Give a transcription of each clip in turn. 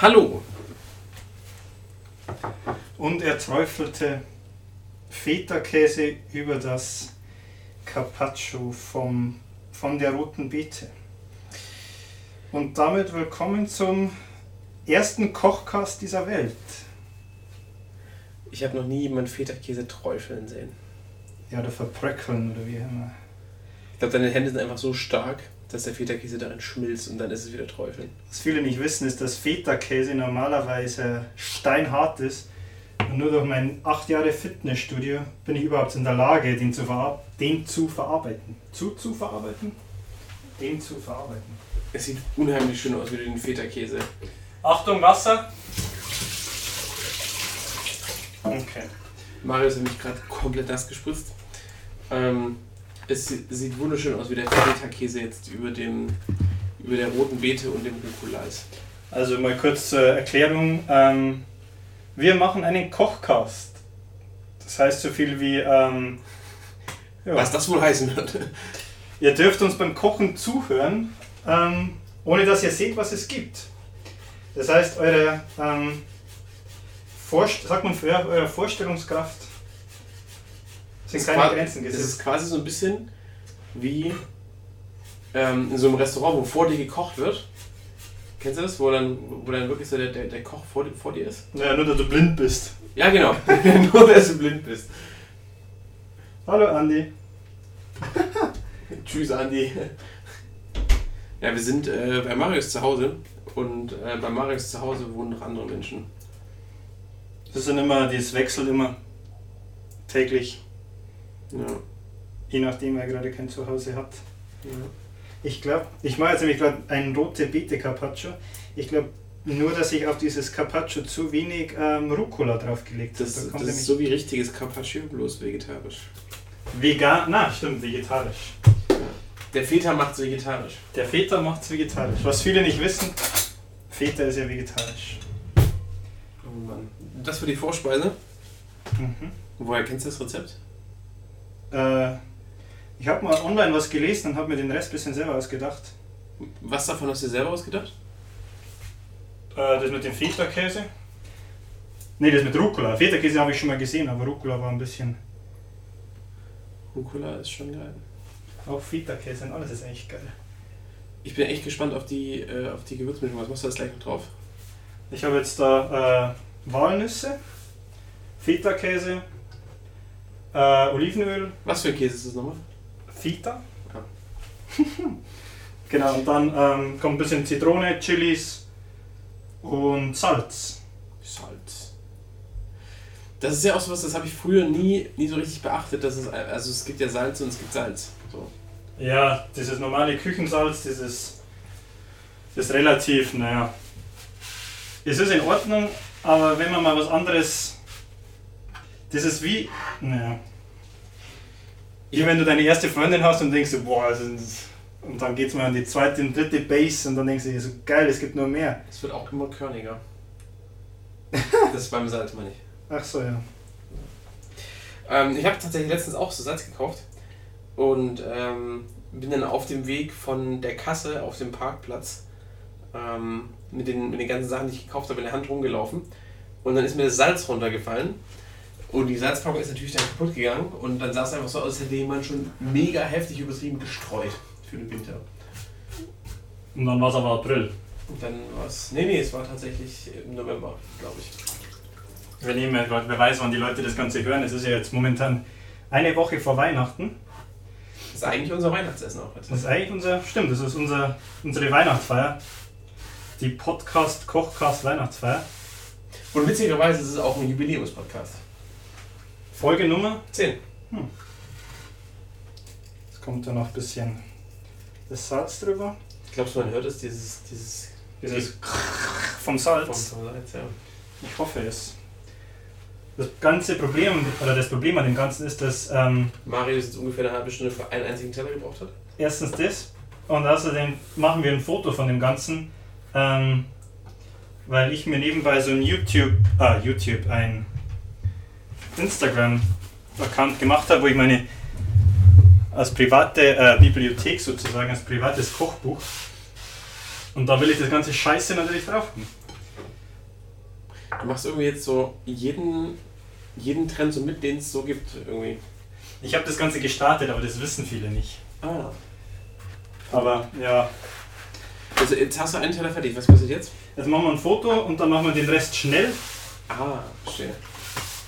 Hallo. Und er träufelte Feta-Käse über das Carpaccio vom, von der roten Beete. Und damit willkommen zum ersten Kochkast dieser Welt. Ich habe noch nie jemanden Feta-Käse träufeln sehen. Ja, oder verbröckeln oder wie immer. Ich glaube, deine Hände sind einfach so stark, dass der Feta-Käse darin schmilzt und dann ist es wieder träufeln. Was viele nicht wissen, ist, dass Feta-Käse normalerweise steinhart ist. Und nur durch mein acht Jahre Fitnessstudio bin ich überhaupt in der Lage, den zu, verar den zu verarbeiten. Zu, zu verarbeiten? Den zu verarbeiten. Es sieht unheimlich schön aus wie den Feta-Käse. Achtung, Wasser! Okay. Marius hat mich gerade komplett nass gespritzt. Ähm, es sieht wunderschön aus, wie der Feta-Käse jetzt über, dem, über der roten Beete und dem Rucola ist. Also mal kurz zur Erklärung. Ähm, wir machen einen Kochcast. Das heißt so viel wie... Ähm, ja. Was das wohl heißen wird. Ihr dürft uns beim Kochen zuhören, ähm, ohne dass ihr seht, was es gibt. Das heißt, eure, ähm, Vorst sagt man eure Vorstellungskraft sind keine Grenzen Es gesetzt. ist quasi so ein bisschen wie ähm, in so einem Restaurant, wo vor dir gekocht wird. Kennst du das? Wo dann, wo dann wirklich so der, der, der Koch vor, dir- vor dir ist? Ja, nur dass du blind bist. Ja, genau. Nur, dass du blind bist. Hallo Andi. Tschüss, Andi. Ja, wir sind äh, bei Marius zu Hause und äh, bei Marius zu Hause wohnen noch andere Menschen. Das sind immer, das wechselt immer täglich, Ja. je nachdem wer gerade kein Zuhause hat. ja. Ich glaube, ich mache jetzt nämlich gerade einen rote Beete Carpaccio. Ich glaube nur, dass ich auf dieses Carpaccio zu wenig ähm, Rucola draufgelegt habe. Das, Da das ist so wie richtiges Carpaccio, bloß vegetarisch. vegan, na stimmt, vegetarisch. Der Feta macht's vegetarisch. Der Feta macht es vegetarisch. Was viele nicht wissen, Feta ist ja vegetarisch. Oh Mann. Das für die Vorspeise. Mhm. Woher kennst du das Rezept? Äh, ich habe mal online was gelesen und habe mir den Rest ein bisschen selber ausgedacht. Was davon hast du selber ausgedacht? Äh, das mit dem Feta-Käse. Ne, das mit Rucola. Feta-Käse habe ich schon mal gesehen, aber Rucola war ein bisschen. Rucola ist schon geil. Auch Feta-Käse und alles ist eigentlich geil. Ich bin echt gespannt auf die, äh, auf die Gewürzmischung. Was machst du jetzt gleich noch drauf? Ich habe jetzt da äh, Walnüsse, Feta-Käse, äh, Olivenöl, Was für ein Käse ist das nochmal? Feta. Ja. genau, und dann ähm, kommt ein bisschen Zitrone, Chilis und Salz. Salz. Das ist ja auch so was, das habe ich früher nie, nie so richtig beachtet. Dass es, also es gibt ja Salz und es gibt Salz. So. Ja, dieses normale Küchensalz, dieses ist relativ, naja. Es ist in Ordnung, aber wenn man mal was anderes. Das ist wie. Naja. Wie wenn du deine erste Freundin hast und denkst, boah, das ist, und dann geht's mal an die zweite und dritte Base und dann denkst du so geil, es gibt nur mehr. Es wird auch immer körniger. das ist beim Salz, meine ich. Ach so, ja. Ähm, ich habe tatsächlich letztens auch so Salz gekauft und ähm, bin dann auf dem Weg von der Kasse auf dem Parkplatz ähm, mit, den, mit den ganzen Sachen, die ich gekauft habe, in der Hand rumgelaufen. Und dann ist mir das Salz runtergefallen. Und die Salzpackung ist natürlich dann kaputt gegangen. Und dann sah es einfach so aus, als hätte jemand schon mega heftig übertrieben gestreut für den Winter. Und dann war es aber April. Und dann war es. Nee, nee, es war tatsächlich im November, glaube ich. Wenn jemand, wer weiß, wann die Leute das Ganze hören, es ist ja jetzt momentan eine Woche vor Weihnachten. Das ist eigentlich unser Weihnachtsessen auch jetzt. Das ist eigentlich unser, stimmt, das ist unser, unsere Weihnachtsfeier. Die Podcast, Kochcast Weihnachtsfeier. Und witzigerweise ist es auch ein Jubiläumspodcast. Folge Nummer. 10. Jetzt kommt da noch ein bisschen das Salz drüber. Glaubst du, man hört es, dieses, dieses Dieses vom vom, Salz. vom Salz, ja. Ich hoffe es. Das ganze Problem, oder das Problem an dem Ganzen ist, dass ähm, Marius jetzt ungefähr eine halbe Stunde für einen einzigen Teller gebraucht hat. erstens das und außerdem machen wir ein Foto von dem Ganzen, ähm, weil ich mir nebenbei so ein YouTube, ah, YouTube, ein Instagram-Account gemacht habe, wo ich meine als private äh, Bibliothek sozusagen, als privates Kochbuch und da will ich das ganze Scheiße natürlich drauf haben. Du machst irgendwie jetzt so jeden, jeden Trend so mit, den es so gibt irgendwie. Ich habe das Ganze gestartet, aber das wissen viele nicht. Ah. Aber ja, Also jetzt hast du einen Teller fertig. Was passiert jetzt? jetzt machen wir ein Foto und dann machen wir den Rest schnell Ah, verstehe.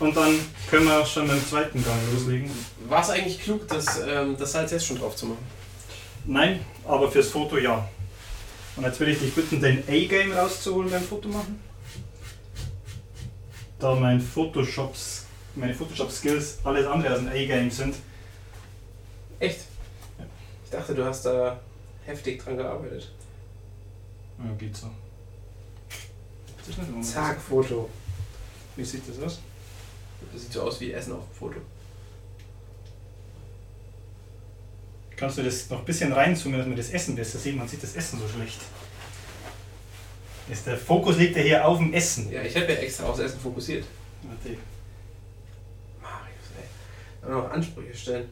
Und dann können wir schon mit dem zweiten Gang loslegen. War es eigentlich klug, das, ähm, das Salz jetzt schon drauf zu machen? Nein, aber fürs Foto ja. Und jetzt will ich dich bitten, den A-Game rauszuholen beim Foto machen. Da mein Photoshops, meine Photoshop-Skills alles andere als ein A-Game sind. Echt? Ich dachte, du hast da heftig dran gearbeitet. Ja, geht so. Zack, Foto. Wie sieht das aus? Das sieht so aus wie Essen auf dem Foto. Kannst du das noch ein bisschen reinzoomen, dass man das Essen besser sieht? Man sieht das Essen so schlecht. Ist der Fokus liegt ja hier auf dem Essen. Ja, ich habe ja extra aufs Essen fokussiert. Warte. Marius, ey. Aber noch Ansprüche stellen.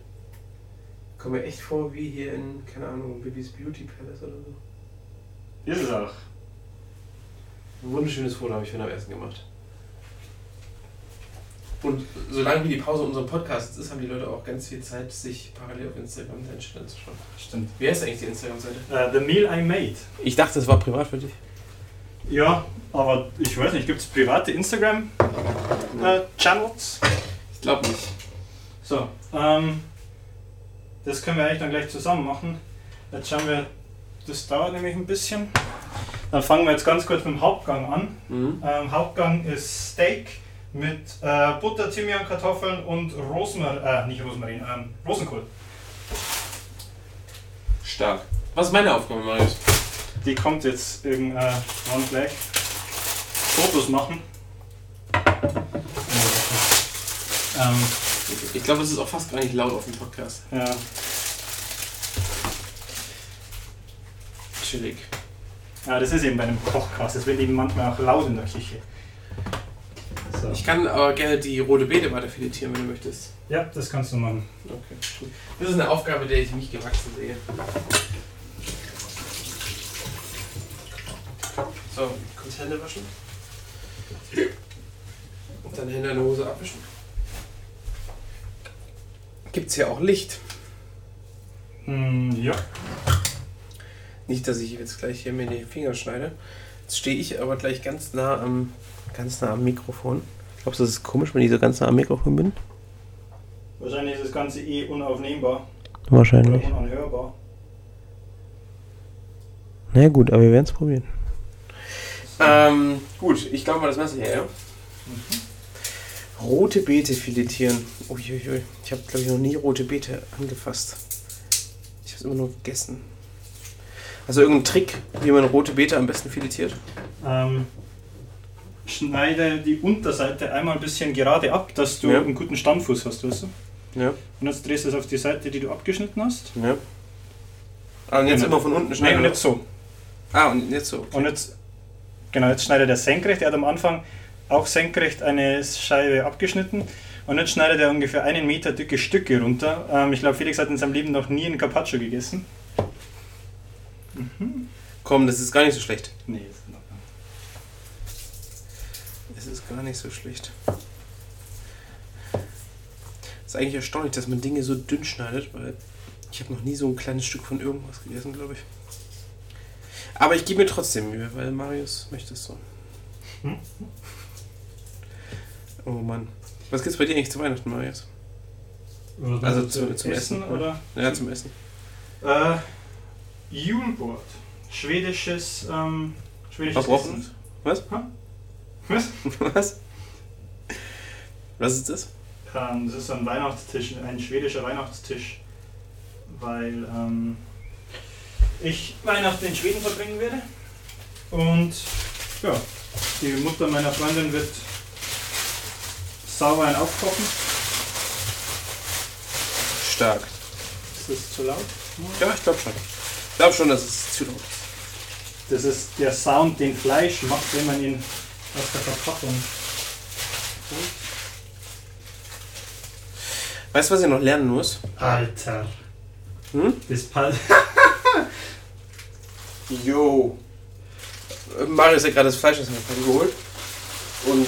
Kommt mir echt vor wie hier in, keine Ahnung, Bibis Beauty Palace oder so. Ist es auch. Ein wunderschönes Foto habe ich von am Essen gemacht. Und solange wie die Pause unserem Podcast ist, haben die Leute auch ganz viel Zeit, sich parallel auf Instagram deinen Channel anzuschauen. Stimmt. Wie heißt eigentlich die Instagram-Seite? Äh, the Meal I Made. Ich dachte, das war privat für dich. Ja, aber ich weiß nicht, gibt es private Instagram-Channels? Ich glaube nicht. so, ähm, das können wir eigentlich dann gleich zusammen machen. Jetzt schauen wir, das dauert nämlich ein bisschen. Dann fangen wir jetzt ganz kurz mit dem Hauptgang an. Mhm. Ähm, Hauptgang ist Steak mit äh, Butter, Thymian, Kartoffeln und Rosmarin, äh, nicht Rosmarin, ähm, Rosenkohl. Stark. Was ist meine Aufgabe, Marius? Die kommt jetzt in äh, Black. Fotos machen. Ähm, Ich glaube, es ist auch fast gar nicht laut auf dem Podcast. ja. Chillig. ja, das ist eben bei einem Kochcast. Das wird eben manchmal auch laut in der Küche. So. Ich kann aber gerne die rote Beete weiter filetieren, wenn du möchtest. Ja, das kannst du machen. Okay, gut. Das ist eine Aufgabe, der ich mich gewachsen sehe. So, kurz Hände waschen. Und dann Hände in der Hose abwischen. Gibt es hier auch Licht? Hm, ja. Nicht, dass ich jetzt gleich hier mir die Finger schneide. Jetzt stehe ich aber gleich ganz nah am, ganz nah am Mikrofon. Glaubst du, das ist komisch, wenn ich so ganz nah am Mikrofon bin? Wahrscheinlich ist das Ganze eh unaufnehmbar oder Wahrscheinlich. unanhörbar. Na ja, gut, aber wir werden es probieren. Ähm, gut, ich glaube mal das Messer her, ja? Rote Beete filetieren. Uiuiui. Ich habe, glaube ich, noch nie rote Beete angefasst. Ich habe es immer nur gegessen. Also irgendein Trick, wie man rote Beete am besten filetiert? Ähm, schneide die Unterseite einmal ein bisschen gerade ab, dass du Ja. einen guten Standfuß hast, weißt du? Ja. Und jetzt drehst du es auf die Seite, die du abgeschnitten hast. Ja. Ah, und jetzt Genau. immer von unten Nein, schneiden. und oder? jetzt so. Ah, und jetzt so. Und jetzt, genau, jetzt schneidet er senkrecht. Er hat am Anfang auch senkrecht eine Scheibe abgeschnitten. Und jetzt schneidet er ungefähr einen Meter dicke Stücke runter. Ähm, ich glaube, Felix hat in seinem Leben noch nie einen Carpaccio gegessen. Komm, das ist gar nicht so schlecht. Nee, ist gar nicht so schlecht. Ist eigentlich erstaunlich, dass man Dinge so dünn schneidet, weil ich habe noch nie so ein kleines Stück von irgendwas gegessen, glaube ich. Aber ich gebe mir trotzdem Mühe, weil Marius möchte es so. Hm? Oh Mann. Was gibt's bei dir eigentlich zu Weihnachten, Marius? Oder Also zu- zu- zum Essen, oder? Ja, zum Essen. Äh, Julbord. Schwedisches, ähm, schwedisches Verbrochen? Essen. Was? Ha? Was? Was? Was ist das? Ähm, das ist ein Weihnachtstisch, ein schwedischer Weihnachtstisch, weil ähm, ich Weihnachten in Schweden verbringen werde. Und ja, die Mutter meiner Freundin wird Sauerwein aufkochen. Stark. Ist das zu laut? Ja, ich glaube schon. Ich glaube schon, dass es zu laut ist. Das ist der Sound, den Fleisch macht, wenn man ihn aus der Verpackung. Weißt du, was ich noch lernen muss? Alter. Hm? Das passt. Yo. Äh, Marius hat gerade das Fleisch aus der Pfanne geholt. Und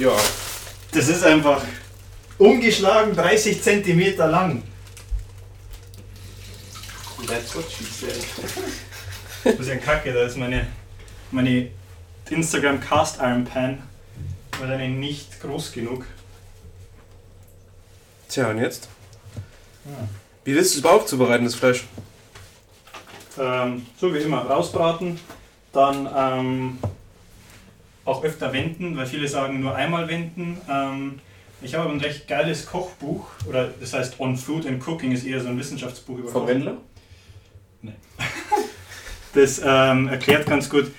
ja. Das ist einfach umgeschlagen 30 cm lang. That's what she said. Das ist ja kacke, da ist meine, meine Instagram Cast Iron Pan wahrscheinlich nicht groß genug. Tja, und jetzt? Ja. Wie willst du es überhaupt zubereiten, das Fleisch? Ähm, so wie immer, rausbraten, dann ähm, auch öfter wenden, weil viele sagen nur einmal wenden. Ähm, ich habe ein recht geiles Kochbuch, oder das heißt On Food and Cooking ist eher so ein Wissenschaftsbuch über Vom. Wendler? Das ähm, erklärt ganz gut,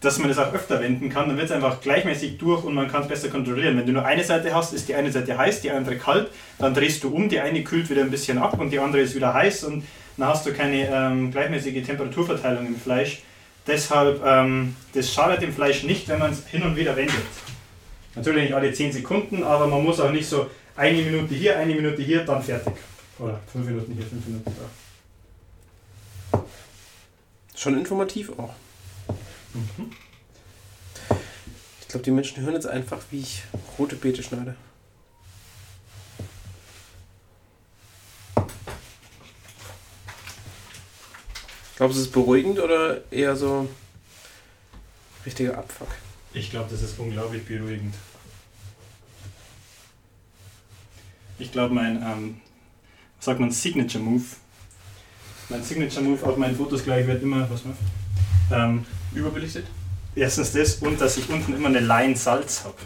dass man das auch öfter wenden kann. Dann wird es einfach gleichmäßig durch und man kann es besser kontrollieren. Wenn du nur eine Seite hast, ist die eine Seite heiß, die andere kalt. Dann drehst du um, die eine kühlt wieder ein bisschen ab und die andere ist wieder heiß und dann hast du keine ähm, gleichmäßige Temperaturverteilung im Fleisch. Deshalb, ähm, das schadet dem Fleisch nicht, wenn man es hin und wieder wendet. Natürlich nicht alle 10 Sekunden, aber man muss auch nicht so eine Minute hier, eine Minute hier, dann fertig. Oder 5 Minuten hier, 5 Minuten da. Schon informativ auch. Mhm. Ich glaube, die Menschen hören jetzt einfach, wie ich rote Beete schneide. Glaubst du, es ist beruhigend oder eher so richtiger Abfuck? Ich glaube, das ist unglaublich beruhigend. Ich glaube, mein, ähm, was sagt man, Signature Move. Mein Signature Move auf meinen Fotos gleich wird immer, was man, ähm, Überbelichtet? erstens das und dass ich unten immer eine Line Salz habe.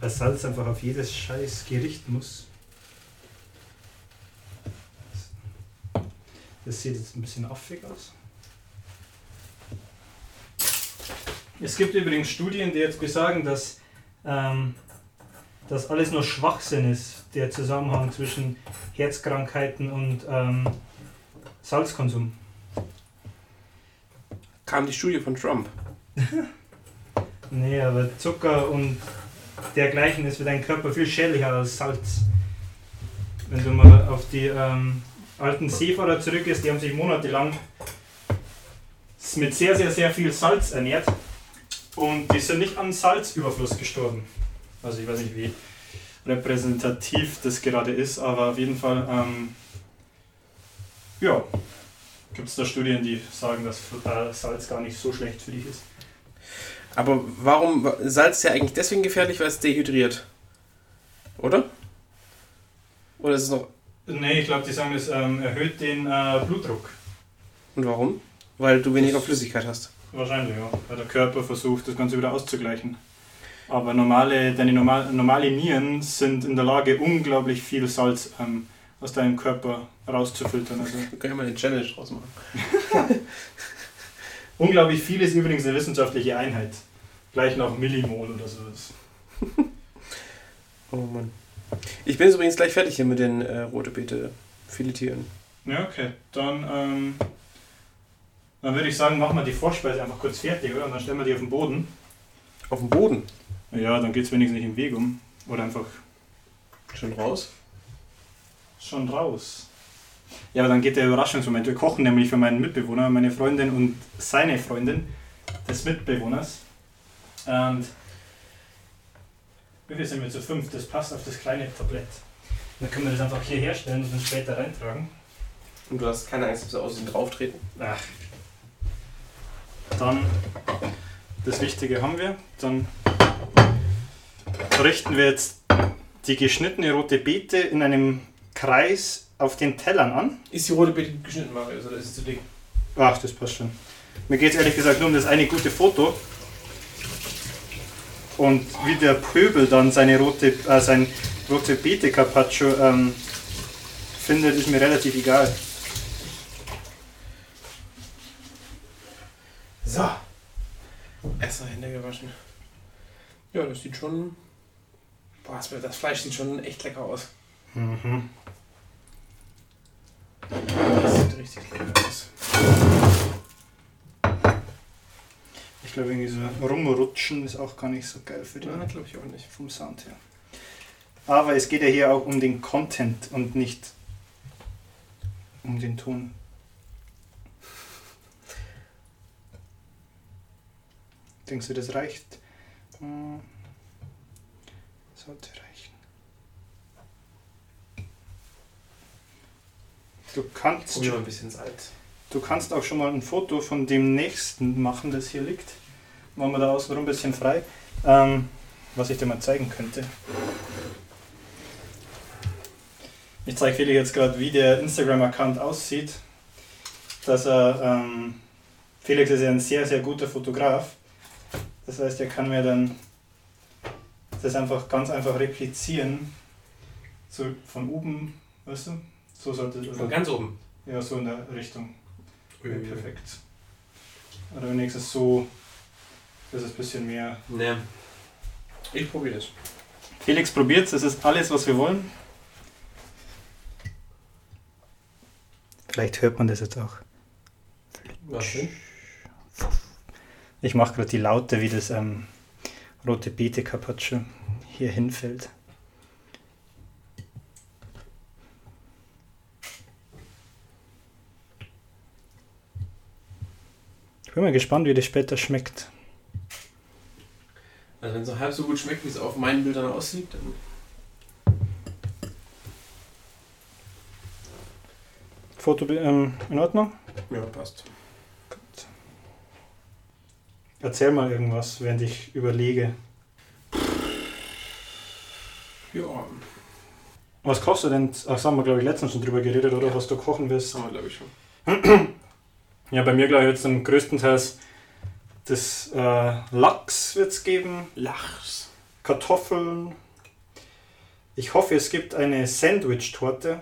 Weil Salz einfach auf jedes scheiß Gericht muss. Das sieht jetzt ein bisschen affig aus. Es gibt übrigens Studien, die jetzt besagen, dass ähm, das alles nur Schwachsinn ist, der Zusammenhang zwischen Herzkrankheiten und ähm, Salzkonsum. Kam die Studie von Trump. Nee, aber Zucker und dergleichen ist für deinen Körper viel schädlicher als Salz. Wenn du mal auf die ähm, alten Seefahrer zurückgehst, die haben sich monatelang mit sehr, sehr, sehr viel Salz ernährt und die sind nicht an Salzüberfluss gestorben. Also ich weiß nicht, wie repräsentativ das gerade ist, aber auf jeden Fall, ähm, ja, gibt es da Studien, die sagen, dass äh, Salz gar nicht so schlecht für dich ist. Aber warum, Salz ist ja eigentlich deswegen gefährlich, weil es dehydriert. Oder? Oder ist es noch, Nee, ich glaube, die sagen, es ähm, erhöht den äh, Blutdruck. und warum? Weil du weniger Das- Flüssigkeit hast. Wahrscheinlich, ja. Weil der Körper versucht, das Ganze wieder auszugleichen. Aber normale, deine normal, normale Nieren sind in der Lage, unglaublich viel Salz ähm, aus deinem Körper rauszufiltern. Also, Wir können ja mal eine Challenge draus machen. unglaublich viel ist übrigens eine wissenschaftliche Einheit. Gleich nach Millimol oder sowas. Oh Mann. Ich bin jetzt übrigens gleich fertig hier mit den äh, rote Beete filetieren. Ja, okay. Dann, ähm, dann würde ich sagen, machen wir die Vorspeise einfach kurz fertig, oder? Und dann stellen wir die auf den Boden. Auf dem Boden. Ja, dann geht es wenigstens nicht im Weg um. Oder einfach Schon raus. Schon raus. Ja, aber dann geht der Überraschungsmoment. Wir kochen nämlich für meinen Mitbewohner, meine Freundin und seine Freundin des Mitbewohners. Und wie viel sind wir zu fünf? Das passt auf das kleine Tablett. Dann können wir das einfach hier herstellen und dann später reintragen. Und du hast keine Angst, dass wir außen drauf treten. Ach. Dann, das Wichtige haben wir. Dann richten wir jetzt die geschnittene rote Beete in einem Kreis auf den Tellern an. Ist die rote Beete geschnitten, Marius, oder ist sie zu dick? Ach, das passt schon. Mir geht es ehrlich gesagt nur um das eine gute Foto. Und wie der Pöbel dann seine rote, äh, sein rote Beete Carpaccio ähm, findet, ist mir relativ egal. So. Erstmal Hände gewaschen. Ja, das sieht schon. Boah, das Fleisch sieht schon echt lecker aus. Mhm. Das sieht richtig lecker aus. Ich glaube, irgendwie so rumrutschen ist auch gar nicht so geil für den Ja, glaube ich auch nicht. vom Sound her. Aber es geht ja hier auch um den Content und nicht um den Ton. Denkst du, das reicht? Hm. Sollte Du kannst, Probier mal ein bisschen Salz. du kannst auch schon mal ein Foto von dem nächsten machen, das hier liegt. Machen wir da außenrum ein bisschen frei. Ähm, was ich dir mal zeigen könnte. Ich zeige Felix jetzt gerade, wie der Instagram-Account aussieht. Dass er, ähm, Felix ist ja ein sehr, sehr guter Fotograf. Das heißt, er kann mir dann das einfach ganz einfach replizieren. So von oben, weißt du? So sollte es. Von ganz oben. Ja, so in der Richtung. Ja, perfekt. Oder wenigstens so, dass es ein bisschen mehr. Ne. Ich probiere das. Felix probiert's, das ist alles, was wir wollen. Vielleicht hört man das jetzt auch. Was denn? Ich mache gerade die Laute, wie das ähm, rote Beete Carpaccio hier hinfällt. Ich bin mal gespannt, wie das später schmeckt. Also wenn es noch halb so gut schmeckt, wie es auf meinen Bildern aussieht, dann. Foto ähm, in Ordnung? Ja, passt. Erzähl mal irgendwas, während ich überlege. Ja, Was kochst du denn? Ach, haben wir, glaube ich, letztens schon drüber geredet, oder? Ja. Was du kochen wirst. haben wir glaube ich schon. Ja, bei mir, glaube ich, jetzt am größtenteils das äh, Lachs wird es geben, Lachs. Kartoffeln. Ich hoffe, es gibt eine Sandwich-Torte,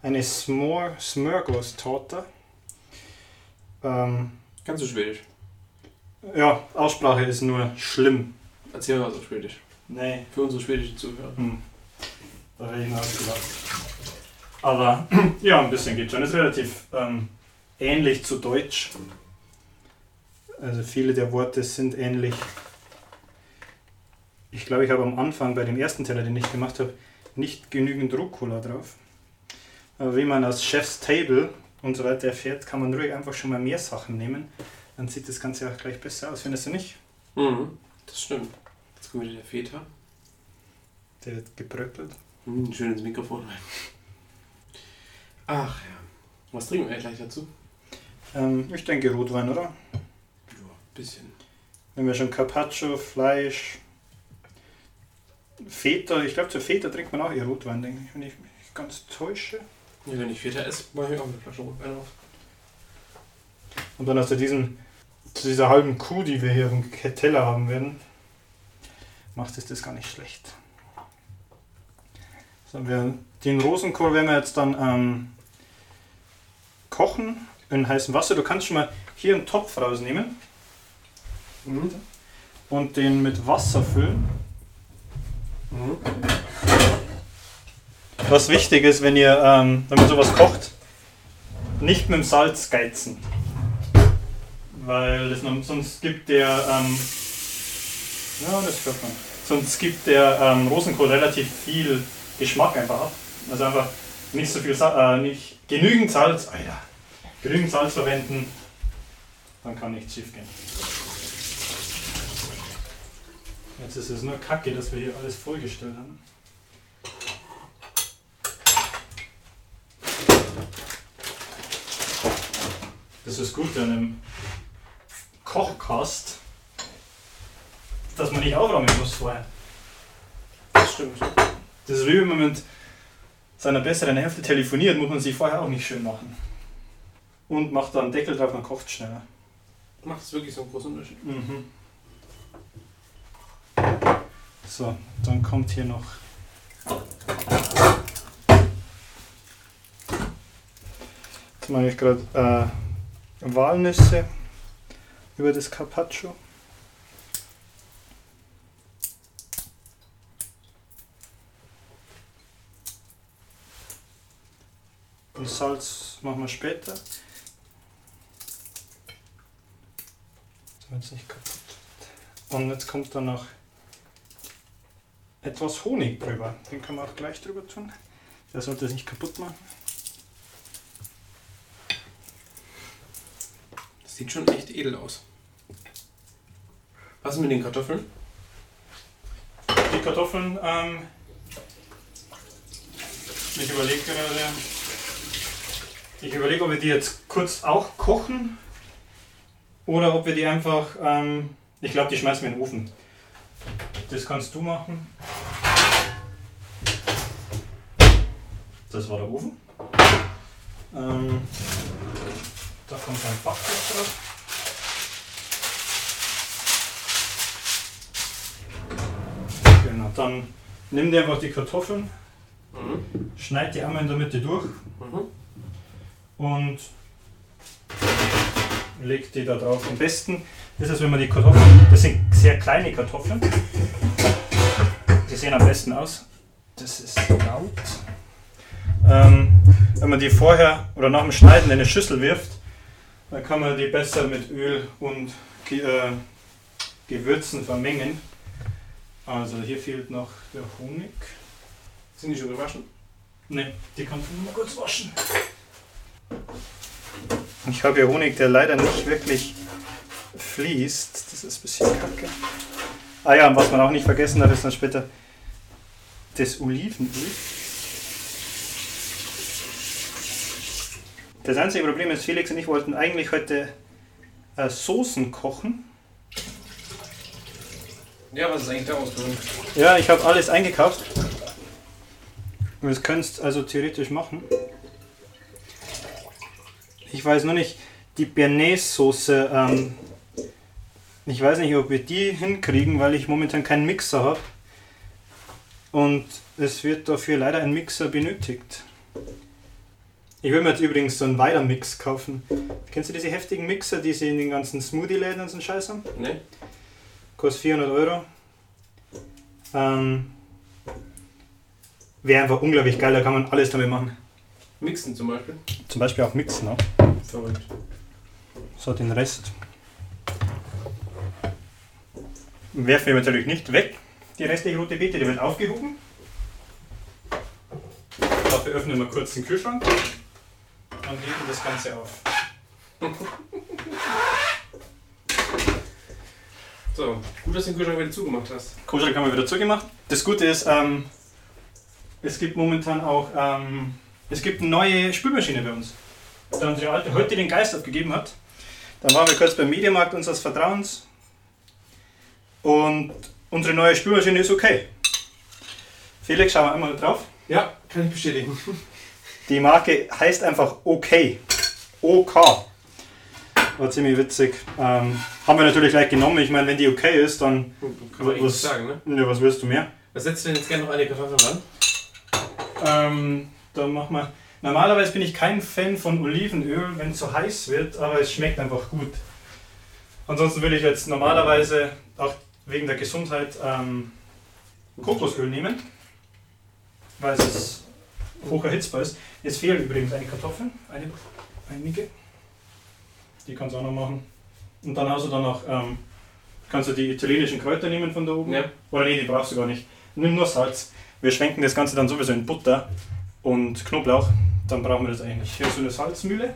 eine Smörgås-Torte. Ähm, Kannst du Schwedisch? ja, Aussprache ist nur schlimm. Erzähl mal was auf Schwedisch. Nee. Für unsere schwedischen Zuhörer. Hm. Da wäre ich noch ausgelacht. Aber ja, ein bisschen geht schon. Ist relativ ähm, ähnlich zu Deutsch. Also viele der Worte sind ähnlich. Ich glaube, ich habe am Anfang bei dem ersten Teller, den ich gemacht habe, nicht genügend Rucola drauf. Aber wie man aus Chef's Table und so weiter erfährt, kann man ruhig einfach schon mal mehr Sachen nehmen. Dann sieht das Ganze auch gleich besser aus, findest du nicht? Mhm, das stimmt. Jetzt kommt wieder der Feta. Der wird gebröckelt. Mhm, schön ins Mikrofon rein. Ach ja. Was trinken wir gleich dazu? Ähm, ich denke Rotwein, oder? Ja, bisschen. Wenn wir schon Carpaccio, Fleisch, Feta, ich glaube zur Feta trinkt man auch eher Rotwein, denke ich, wenn ich mich ganz täusche. Ja, wenn ich Feta esse, mache ich auch eine Flasche Rotwein auf. Und dann hast du diesen, zu dieser halben Kuh, die wir hier im Teller haben werden, macht es das gar nicht schlecht. So, wir, den Rosenkohl werden wir jetzt dann ähm, kochen in heißem Wasser. Du kannst schon mal hier einen Topf rausnehmen Mhm. und den mit Wasser füllen. Mhm. Was wichtig ist, wenn ihr, ähm, wenn man sowas kocht, nicht mit dem Salz geizen. Weil sonst gibt der, ähm, ja, das hört man. Sonst gibt der ähm, Rosenkohl relativ viel Geschmack einfach ab. Also einfach nicht so viel, Sa äh, nicht genügend Salz, ja, genügend Salz verwenden, dann kann nichts schief gehen. Jetzt ist es nur Kacke, dass wir hier alles vollgestellt haben. Das ist gut an einem Kochkast, dass man nicht aufräumen muss vorher. Das stimmt. Das ist wie wenn man mit seiner besseren Hälfte telefoniert, muss man sich vorher auch nicht schön machen. Und macht da einen Deckel drauf, dann kocht schneller. Macht es wirklich so einen großen Unterschied? Mhm. So, dann kommt hier noch. Jetzt mache ich gerade äh, Walnüsse über das Carpaccio. Und Salz machen wir später. Damit es nicht kaputt wird. Und jetzt kommt dann noch etwas Honig drüber. Den kann man auch gleich drüber tun. Der sollte es nicht kaputt machen. Das sieht schon echt edel aus. Was mit den Kartoffeln? Die Kartoffeln, ähm, ich überlege gerade, ich überlege, ob wir die jetzt kurz auch kochen oder ob wir die einfach, ähm, ich glaube, die schmeißen wir in den Ofen. Das kannst du machen. Das war der Ofen. Ähm, da kommt ein Backblech drauf. Genau, dann nimm dir einfach die Kartoffeln, Mhm. schneid die einmal in der Mitte durch Mhm. und leg die da drauf. Am besten ist es, wenn man die Kartoffeln, das sind sehr kleine Kartoffeln, die sehen am besten aus. Das ist laut. Ähm, wenn man die vorher oder nach dem Schneiden in eine Schüssel wirft, dann kann man die besser mit Öl und äh, Gewürzen vermengen. Also hier fehlt noch der Honig. Sind die schon gewaschen? Ne, die kannst du nur kurz waschen. Ich habe hier Honig, der leider nicht wirklich fließt. Das ist ein bisschen kacke. Ah ja, und was man auch nicht vergessen darf, ist dann später das Olivenöl. Das einzige Problem ist, Felix und ich wollten eigentlich heute äh, Soßen kochen. Ja, was ist eigentlich daraus geworden? Ja, ich habe alles eingekauft. Und das könntest also theoretisch machen. Ich weiß nur nicht, die Bernays-Soße, ähm, ich weiß nicht, ob wir die hinkriegen, weil ich momentan keinen Mixer habe. Und es wird dafür leider ein Mixer benötigt. Ich will mir jetzt übrigens so einen Weiter-Mix kaufen. Kennst du diese heftigen Mixer, die sie in den ganzen Smoothie-Läden und so einen Scheiß haben? Ne? Kostet 400 Euro. Ähm, Wäre einfach unglaublich geil, da kann man alles damit machen. Mixen zum Beispiel. Zum Beispiel auch mixen. Verrückt. So den Rest werfen wir natürlich nicht weg. Die restliche rote Beete, die wird aufgehoben. Dafür öffnen wir kurz den Kühlschrank und heben das Ganze auf. So, gut, dass du den Kühlschrank wieder zugemacht hast. Kühlschrank haben wir wieder zugemacht. Das Gute ist, ähm, es gibt momentan auch ähm, es gibt eine neue Spülmaschine bei uns. Da unsere alte heute den Geist abgegeben hat. Dann waren wir kurz beim Mediamarkt unseres Vertrauens und unsere neue Spülmaschine ist okay. Felix, schauen wir einmal drauf. Ja, kann ich bestätigen. Die Marke heißt einfach OK. OK. War ziemlich witzig. Ähm, haben wir natürlich gleich genommen. Ich meine, wenn die okay ist, dann. Kann man Was- sagen, ne? Ja, was willst du mehr? Was setzt du denn jetzt gerne noch eine Kartoffel ran? Ähm, dann mach mal. Normalerweise bin ich kein Fan von Olivenöl, wenn es so heiß wird, aber es schmeckt einfach gut. Ansonsten würde ich jetzt normalerweise auch wegen der Gesundheit ähm, Kokosöl nehmen, weil es hoch erhitzbar ist. Es fehlen übrigens eine Kartoffel, eine, einige. Die kannst du auch noch machen. Und dann hast du dann noch, ähm, kannst du die italienischen Kräuter nehmen von da oben. Ja. Oder nee, die brauchst du gar nicht. Nimm nur Salz. Wir schwenken das Ganze dann sowieso in Butter und Knoblauch. Dann brauchen wir das eigentlich. Hier ist so eine Salzmühle.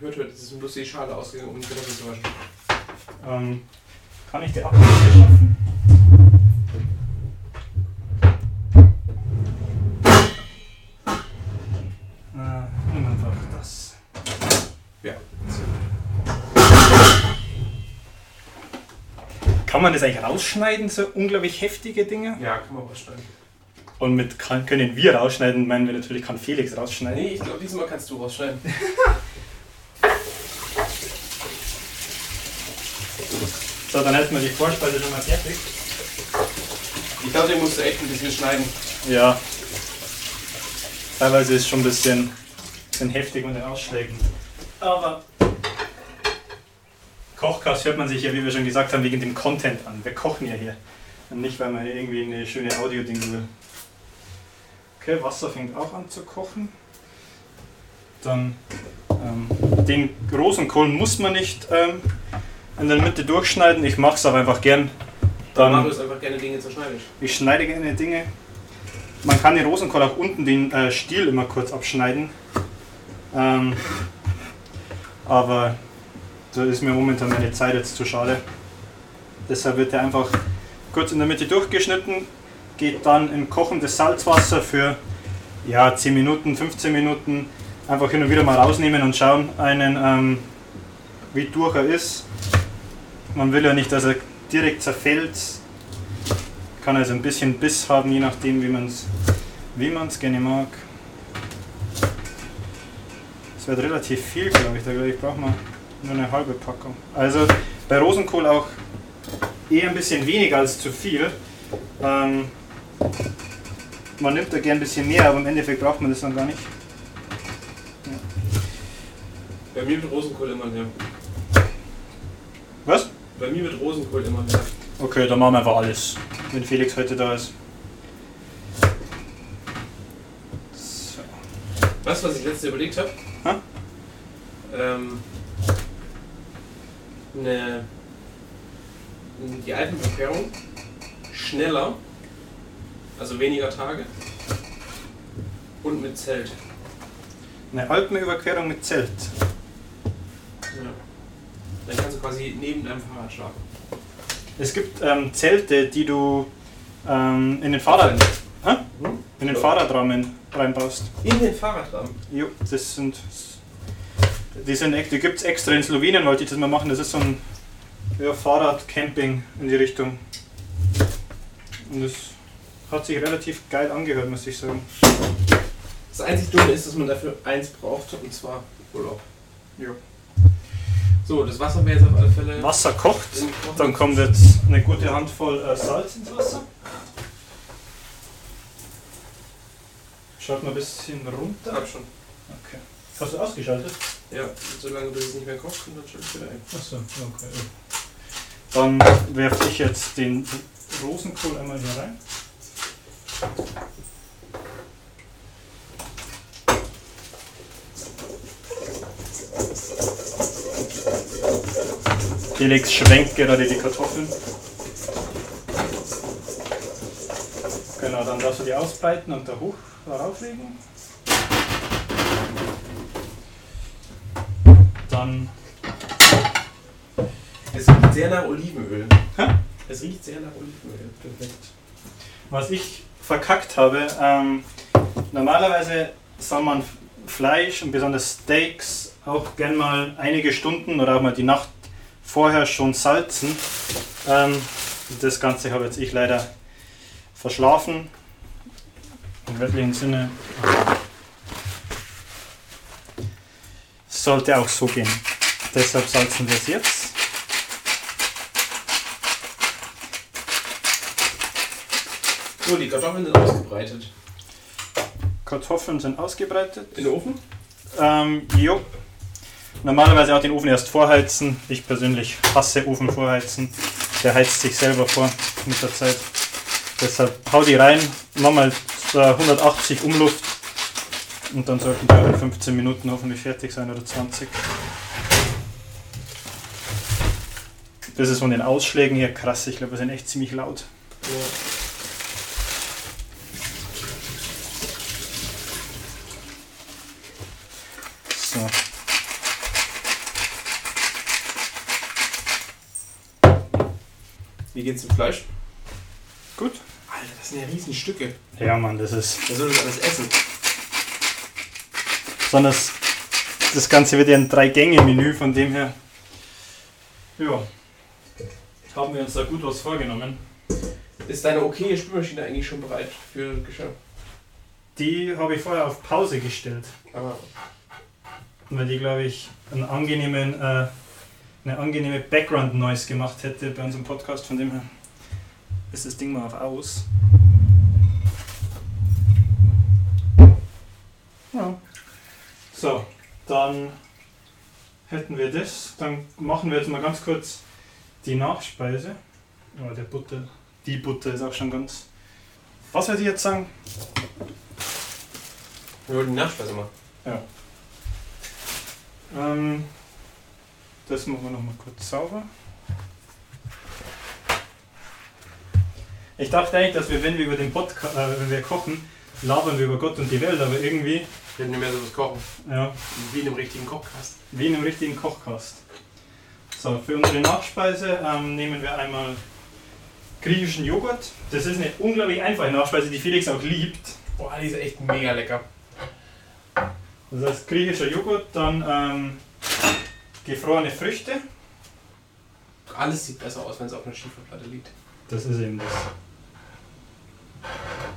Ich heute, das ist bloß die Schale ausgegangen, um die Kartoffeln zu waschen. Ähm, kann ich die Abwasser schaffen? Äh, nimm einfach das. Ja. Kann man das eigentlich rausschneiden, so unglaublich heftige Dinge? Ja, kann man rausschneiden. Und mit kann, können wir rausschneiden, meinen wir natürlich, kann Felix rausschneiden. Nee, ich glaube, diesmal kannst du rausschneiden. So, dann hätten wir die Vorspeise schon mal fertig. Ich glaube, den musst du echt ein bisschen schneiden. Ja. Teilweise ist schon ein bisschen, bisschen heftig mit den Ausschlägen. Aber Kochkast hört man sich ja, wie wir schon gesagt haben, wegen dem Content an. Wir kochen ja hier. Und nicht, weil man irgendwie eine schöne Audio-Ding will. Okay, Wasser fängt auch an zu kochen. Dann ähm, den Rosenkohl muss man nicht ähm, in der Mitte durchschneiden. Ich mache es aber einfach gern. Dann Dann mach du einfach gerne Dinge zerschneidest. ich schneide gerne Dinge. Man kann den Rosenkohl auch unten den äh, Stiel immer kurz abschneiden. Ähm, aber Da ist mir momentan meine Zeit jetzt zu schade. Deshalb wird er einfach kurz in der Mitte durchgeschnitten, geht dann in kochendes Salzwasser für ja, 10 Minuten, 15 Minuten. Einfach hin und wieder mal rausnehmen und schauen, einen, ähm, wie durch er ist. Man will ja nicht, dass er direkt zerfällt. Kann also ein bisschen Biss haben, je nachdem, wie man es wie man's gerne mag. Es wird relativ viel, glaube ich. Da glaube ich, braucht man nur eine halbe Packung. Also bei Rosenkohl auch eher ein bisschen weniger als zu viel. Ähm, man nimmt da gern ein bisschen mehr, aber im Endeffekt braucht man das dann gar nicht. Bei mir wird Rosenkohl immer mehr. Was? Bei mir wird Rosenkohl immer mehr. Okay, dann machen wir einfach alles, wenn Felix heute da ist. So. Du, was ich letztens überlegt habe? Hä? Ähm, eine, die Alpenverkehrung schneller, also weniger Tage und mit Zelt. Eine Alpenüberquerung mit Zelt. Ja. Dann kannst du quasi neben deinem Fahrrad schlafen. Es gibt ähm, Zelte, die du ähm, in den Fahrrad, Hä? in den. Fahrradrahmen reinbaust. In den Fahrradrahmen. Jo, das sind. Die, sind, die gibt es extra in Slowenien, wollte ich das mal machen. Das ist so ein ja, Fahrradcamping in die Richtung. Und das hat sich relativ geil angehört, muss ich sagen. Das einzig Dumme ist, dass man dafür eins braucht, und zwar Urlaub. Jo. So, das Wasser wäre jetzt auf alle Fälle. Wasser kocht, dann kommt jetzt eine gute Handvoll äh, Salz ins Wasser. Schaut mal ein bisschen runter. Hab schon. Okay. Hast du ausgeschaltet? Ja, solange bis es nicht mehr kocht, und dann stelle ich wieder ein. Achso, okay. Dann werfe ich jetzt den Rosenkohl einmal hier rein. Felix schwenkt gerade die Kartoffeln. Genau, dann darfst du die ausbreiten und da hoch darauf legen. Dann Es riecht sehr nach Olivenöl. Hä? Es riecht sehr nach Olivenöl. Perfekt. Was ich verkackt habe, ähm, normalerweise soll man Fleisch und besonders Steaks auch gern mal einige Stunden oder auch mal die Nacht vorher schon salzen. Ähm, das Ganze habe jetzt ich leider verschlafen. Im wörtlichen Sinne. Sollte auch so gehen. Deshalb salzen wir es jetzt. So, die Kartoffeln sind ausgebreitet. Kartoffeln sind ausgebreitet. In den Ofen? Ähm, jo. Normalerweise auch den Ofen erst vorheizen. Ich persönlich hasse Ofen vorheizen. Der heizt sich selber vor mit der Zeit. Deshalb hau die rein, mach mal so 180 Umluft und dann sollten die auch in 15 Minuten hoffentlich fertig sein oder 20. Das ist von den Ausschlägen her krass. Ich glaube, wir sind echt ziemlich laut. Ja. So. Wie geht's dem Fleisch? Gut. Alter, das sind ja riesen Stücke. Ja, Mann, das ist. Wer soll das alles essen? sondern das, Ganze wird ja ein Drei-Gänge-Menü, von dem her. Ja. Haben wir uns da gut was vorgenommen. Ist deine okaye Spülmaschine eigentlich schon bereit für Geschirr? Die habe ich vorher auf Pause gestellt, Aber weil die, glaube ich, einen angenehmen, äh, eine angenehme Background-Noise gemacht hätte bei unserem Podcast. Von dem her ist das Ding mal auf Aus. Ja. So, dann hätten wir das. Dann machen wir jetzt mal ganz kurz die Nachspeise. Oh, der Butter, die Butter ist auch schon ganz. Was würde ich jetzt sagen? wir wollten die Nachspeise machen. Ähm, das machen wir noch mal kurz sauber. Ich dachte eigentlich, dass wir, wenn wir über den Podcast, äh, wenn wir kochen, labern wir über Gott und die Welt, aber irgendwie, Wir hätten mehr sowas kochen. ja, Wie in einem richtigen Kochkast. wie in einem richtigen Kochkast. So, für unsere Nachspeise ähm, nehmen wir einmal griechischen Joghurt. Das ist eine unglaublich einfache Nachspeise, die Felix auch liebt. Boah, die ist echt mega lecker. Das heißt griechischer Joghurt, dann ähm, gefrorene Früchte. Alles sieht besser aus, wenn es auf einer Schieferplatte liegt. Das ist eben das.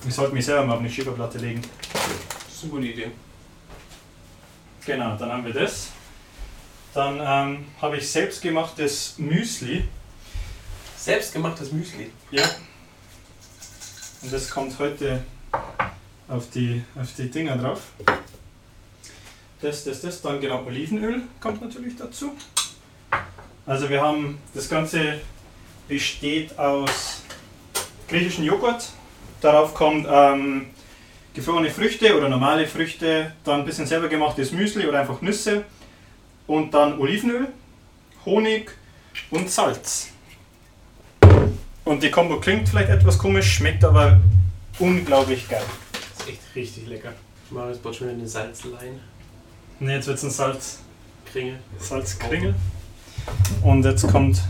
Ich sollte mich selber mal auf eine Schieferplatte legen. Das ist eine gute Idee. Genau, dann haben wir das. Dann ähm, habe ich selbstgemachtes Müsli. Selbstgemachtes Müsli. Ja. Und das kommt heute auf die, auf die Dinger drauf. Das, das, das, dann genau Olivenöl kommt natürlich dazu. Also wir haben, das Ganze besteht aus griechischen Joghurt. Darauf kommt ähm, gefrorene Früchte oder normale Früchte, dann ein bisschen selber gemachtes Müsli oder einfach Nüsse und dann Olivenöl, Honig und Salz. Und die Kombo klingt vielleicht etwas komisch, schmeckt aber unglaublich geil. Das ist echt richtig lecker. Marius baut schon wieder eine Salzlein. Ne, jetzt wird es ein Salz, Kringel. Salzkringel. Und jetzt kommt,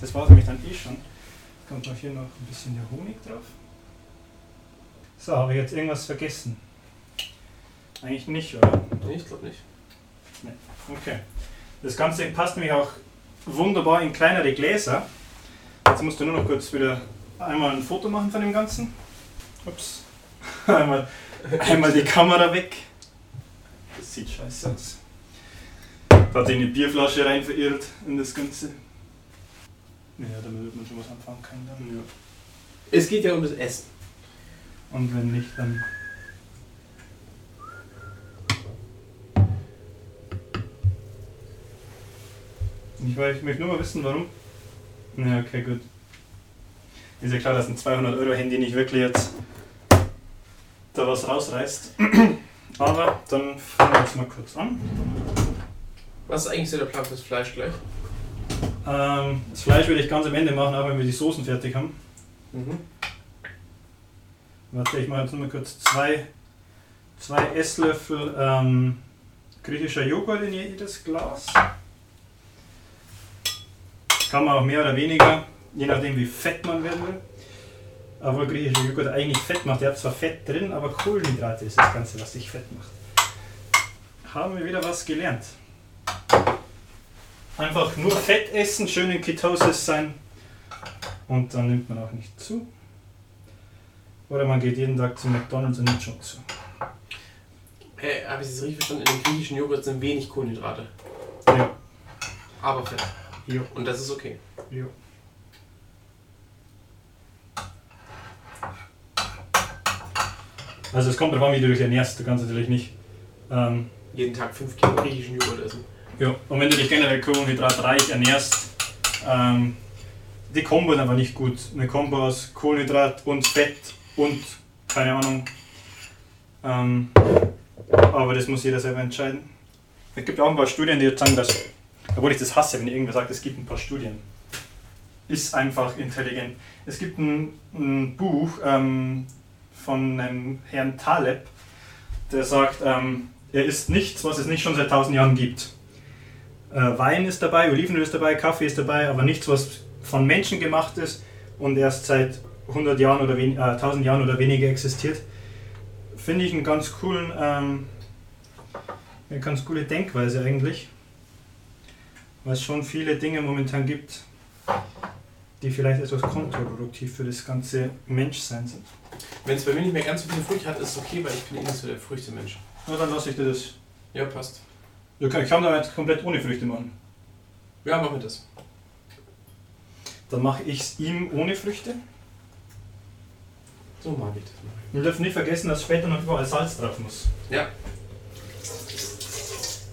das war es nämlich dann eh schon, kommt noch hier noch ein bisschen der Honig drauf. So, habe ich jetzt irgendwas vergessen? Eigentlich nicht, oder? Nee, ich glaube nicht. Okay. Das Ganze passt nämlich auch wunderbar in kleinere Gläser. Jetzt musst du nur noch kurz wieder einmal ein Foto machen von dem Ganzen. Ups. Einmal, einmal die Kamera weg. Sieht scheiße aus. Hat sich eine Bierflasche rein verirrt in das Ganze. Ja, damit wird man schon was anfangen können. Dann. Es geht ja um das Essen. Und wenn nicht, dann. Ich, weiß, ich möchte nur mal wissen, warum. Ja, okay, gut. Ist ja klar, dass ein 200-Euro-Handy nicht wirklich jetzt da was rausreißt. Aber dann fangen wir jetzt mal kurz an. Was ist eigentlich so der Plan fürs Fleisch gleich? Ähm, das Fleisch würde ich ganz am Ende machen, auch wenn wir die Soßen fertig haben. Mhm. Warte, ich mache jetzt nur mal kurz zwei, zwei Esslöffel ähm, griechischer Joghurt in jedes Glas. Kann man auch mehr oder weniger, je nachdem wie fett man werden will. Obwohl griechischer Joghurt eigentlich Fett macht. Der hat zwar Fett drin, aber Kohlenhydrate ist das Ganze, was sich fett macht. Haben wir wieder was gelernt. Einfach nur Fett essen, schön in Ketosis sein und dann nimmt man auch nicht zu. Oder man geht jeden Tag zu McDonalds und nimmt schon zu. Hey, habe ich das richtig verstanden? In dem griechischen Joghurt sind wenig Kohlenhydrate. Ja. Aber Fett. Jo. Und das ist okay. Jo. Also es kommt darauf an, wie du dich ernährst. Du kannst natürlich nicht. Ähm, Jeden Tag 5 Kilo griechischen Joghurt essen. ja. Und wenn du dich generell kohlenhydratreich ernährst, ähm, die Kombo ist einfach nicht gut. Eine Kombo aus Kohlenhydrat und Fett und keine Ahnung. Ähm, aber das muss jeder selber entscheiden. Es gibt auch ein paar Studien, die jetzt sagen, dass, obwohl ich das hasse, wenn irgendwer sagt, es gibt ein paar Studien. Ist einfach intelligent. Es gibt ein, ein Buch ähm, von einem Herrn Taleb, der sagt, ähm, er isst nichts, was es nicht schon seit tausend Jahren gibt. Äh, Wein ist dabei, Olivenöl ist dabei, Kaffee ist dabei, aber nichts, was von Menschen gemacht ist und erst seit 100 Jahren oder äh, 1000 Jahren oder weniger existiert. Finde ich einen ganz coolen, ähm, eine ganz coole Denkweise eigentlich. Weil es schon viele Dinge momentan gibt, die vielleicht etwas kontraproduktiv für das ganze Menschsein sind. Wenn es bei mir nicht mehr ganz so viele Früchte hat, ist es okay, weil ich bin eh nicht so der Früchtemensch. Na, dann lasse ich dir das. Ja, passt. Du kann- Ich kann da jetzt komplett ohne Früchte machen. Ja, machen wir das. Dann mache ich es ihm ohne Früchte. So mag ich das mal. Wir dürfen nicht vergessen, dass später noch überall Salz drauf muss. Ja,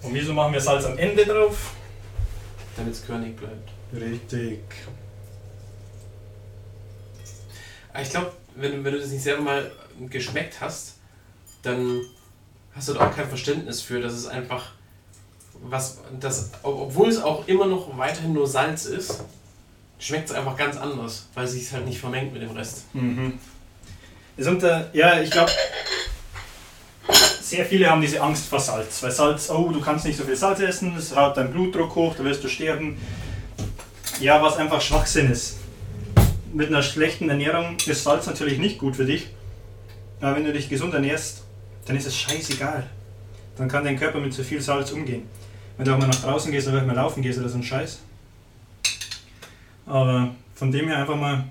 Und wieso machen wir Salz am Ende drauf? damit es körnig bleibt. Richtig. Aber ich glaube, wenn, du- wenn du das nicht selber mal geschmeckt hast, dann hast du da auch kein Verständnis für, dass es einfach was, das, ob- obwohl es auch immer noch weiterhin nur Salz ist, schmeckt es einfach ganz anders, weil es sich halt nicht vermengt mit dem Rest. Mhm. Es unter, ja, ich glaube, sehr viele haben diese Angst vor Salz. Weil Salz, oh, du kannst nicht so viel Salz essen, es haut deinen Blutdruck hoch, da wirst du sterben. Ja, was einfach Schwachsinn ist. Mit einer schlechten Ernährung ist Salz natürlich nicht gut für dich. Aber wenn du dich gesund ernährst, dann ist es scheißegal. Dann kann dein Körper mit zu viel Salz umgehen. Wenn du auch mal nach draußen gehst oder mal laufen gehst oder so ein Scheiß. Aber von dem her einfach mal.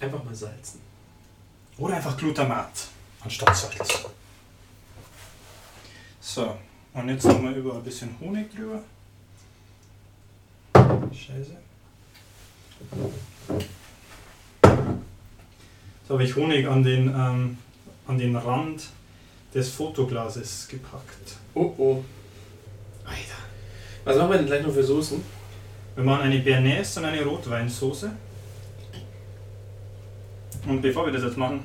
Einfach mal salzen. Oder einfach Glutamat anstatt Salz. So, und jetzt nochmal über ein bisschen Honig drüber. Scheiße. Jetzt habe ich Honig an den, ähm, an den Rand des Fotoglases gepackt. Oh oh. Alter. Was machen wir denn gleich noch für Soßen? Wir machen eine Bernays und eine Rotweinsoße. Und bevor wir das jetzt machen,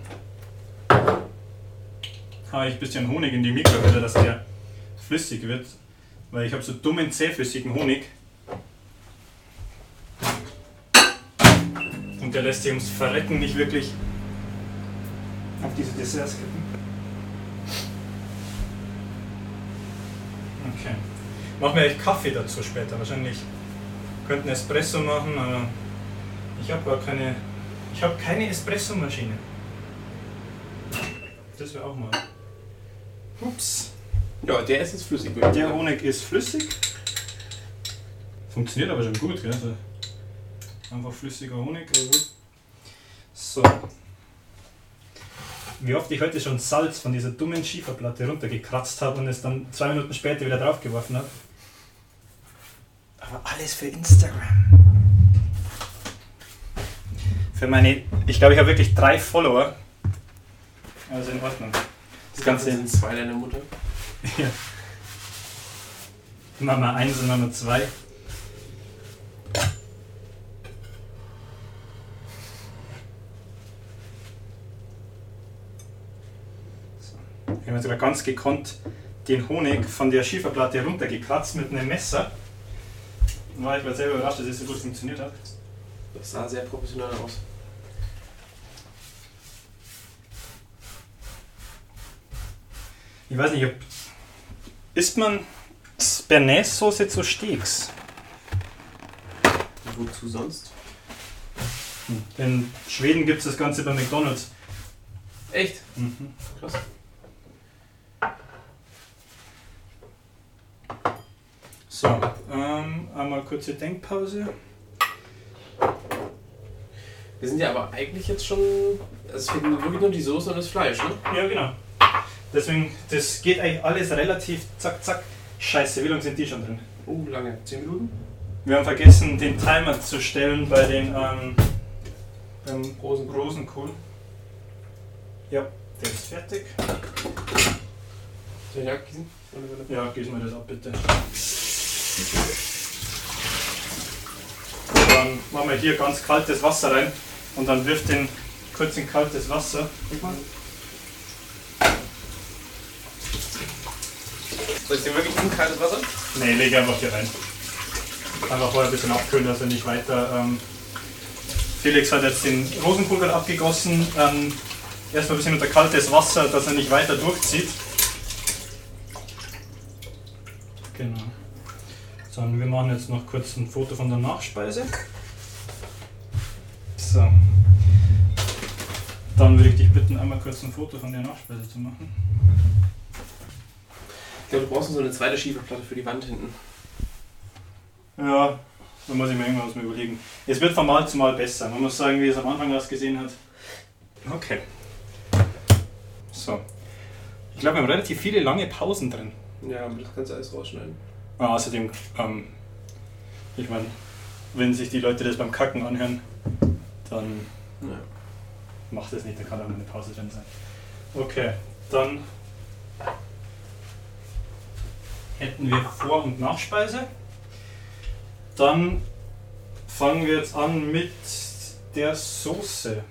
habe ich ein bisschen Honig in die Mikrowelle, dass der flüssig wird. Weil ich habe so dummen, zähflüssigen Honig. Und der lässt sich ums Verrecken nicht wirklich auf diese Desserts kippen. Okay. Machen wir eigentlich Kaffee dazu später. Wahrscheinlich könnten Espresso machen, aber ich habe gar keine. Ich habe keine Espresso-Maschine. Das wäre auch mal. Ups. Ja, der ist jetzt flüssig. Der. Honig ist flüssig. Funktioniert aber schon gut, gell? Also einfach flüssiger Honig. So. Wie oft ich heute schon Salz von dieser dummen Schieferplatte runtergekratzt habe und es dann zwei Minuten später wieder draufgeworfen habe. Aber alles für Instagram. Für meine, ich glaube, ich habe wirklich drei Follower. Also in Ordnung. Das Ganze sind zwei deine Mutter. ja. Mama 1 und Mama 2. Ich habe sogar ganz gekonnt den Honig von der Schieferplatte runtergekratzt mit einem Messer. War ich war selber überrascht, dass es so gut funktioniert hat. Das sah sehr professionell aus. Ich weiß nicht, ob. Isst man Bernays-Soße zu Steaks? Wozu sonst? In Schweden gibt es das Ganze bei McDonalds. Echt? Mhm. Krass. So, ähm, einmal kurze Denkpause. Wir sind ja aber eigentlich jetzt schon. Es fehlt nur wirklich nur die Soße und das Fleisch, ne? Ja, genau. Deswegen, das geht eigentlich alles relativ zack, zack. Scheiße, wie lange sind die schon drin? Oh, lange. 10 Minuten? Wir haben vergessen, den Timer zu stellen bei den ähm, beim Rosen- Rosenkohl. Ja, der ist fertig. Soll ich abgießen? Ja, gieß mal das ab, bitte. Dann machen wir hier ganz kaltes Wasser rein und dann wirft den kurz in kaltes Wasser. Soll ich den wirklich in kaltes Wasser? Ne, leg einfach hier rein. Einfach vorher ein bisschen abkühlen, dass er nicht weiter. Ähm, Felix hat jetzt den Rosenkohl gerade abgegossen. Ähm, erstmal ein bisschen unter kaltes Wasser, dass er nicht weiter durchzieht. Genau. So, und wir machen jetzt noch kurz ein Foto von der Nachspeise. So. Dann würde ich dich bitten, einmal kurz ein Foto von der Nachspeise zu machen. Ich glaube, du brauchst noch so eine zweite Schieferplatte für die Wand hinten. Ja, da muss ich mir irgendwas mal überlegen. Es wird von Mal zu Mal besser. Man muss sagen, wie es am Anfang ausgesehen hat. Okay. So. Ich glaube, wir haben relativ viele lange Pausen drin. Ja, aber das kannst du alles rausschneiden. Ah, außerdem, ähm, ich meine, wenn sich die Leute das beim Kacken anhören, dann Ja. macht es nicht, da kann auch mal eine Pause drin sein. Okay, dann hätten wir Vor- und Nachspeise. Dann fangen wir jetzt an mit der Soße.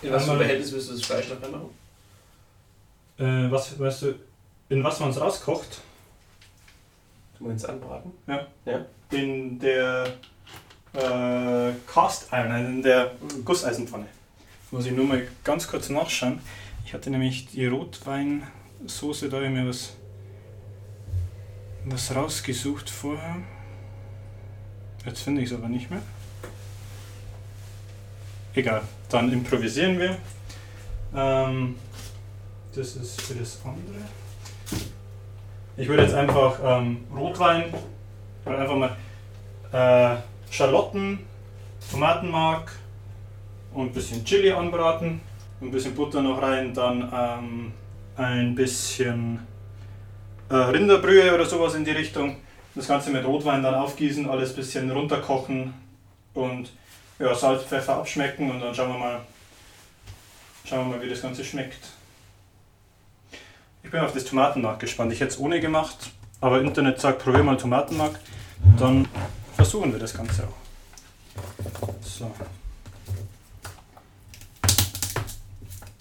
In was für einem Verhältnis willst du das Fleisch noch reinmachen? Äh, was, weißt du, in was man es rauskocht? Du meinst anbraten? In der äh, Cast Iron, also in der Gusseisenpfanne. Muss ich nur mal ganz kurz nachschauen. Ich hatte nämlich die Rotweinsoße, da habe ich mir was, was rausgesucht vorher. Jetzt finde ich es aber nicht mehr. Egal, dann improvisieren wir. Ähm, das ist für das andere. Ich würde jetzt einfach ähm, Rotwein oder einfach mal äh, Schalotten, Tomatenmark und ein bisschen Chili anbraten. Ein bisschen Butter noch rein, dann ähm, ein bisschen äh, Rinderbrühe oder sowas in die Richtung. Das Ganze mit Rotwein dann aufgießen, alles ein bisschen runterkochen und ja, Salz, Pfeffer abschmecken und dann schauen wir mal, schauen wir mal, wie das Ganze schmeckt. Ich bin auf das Tomatenmark gespannt. Ich hätte es ohne gemacht, aber Internet sagt, probier mal Tomatenmark. Dann versuchen wir das Ganze auch. So.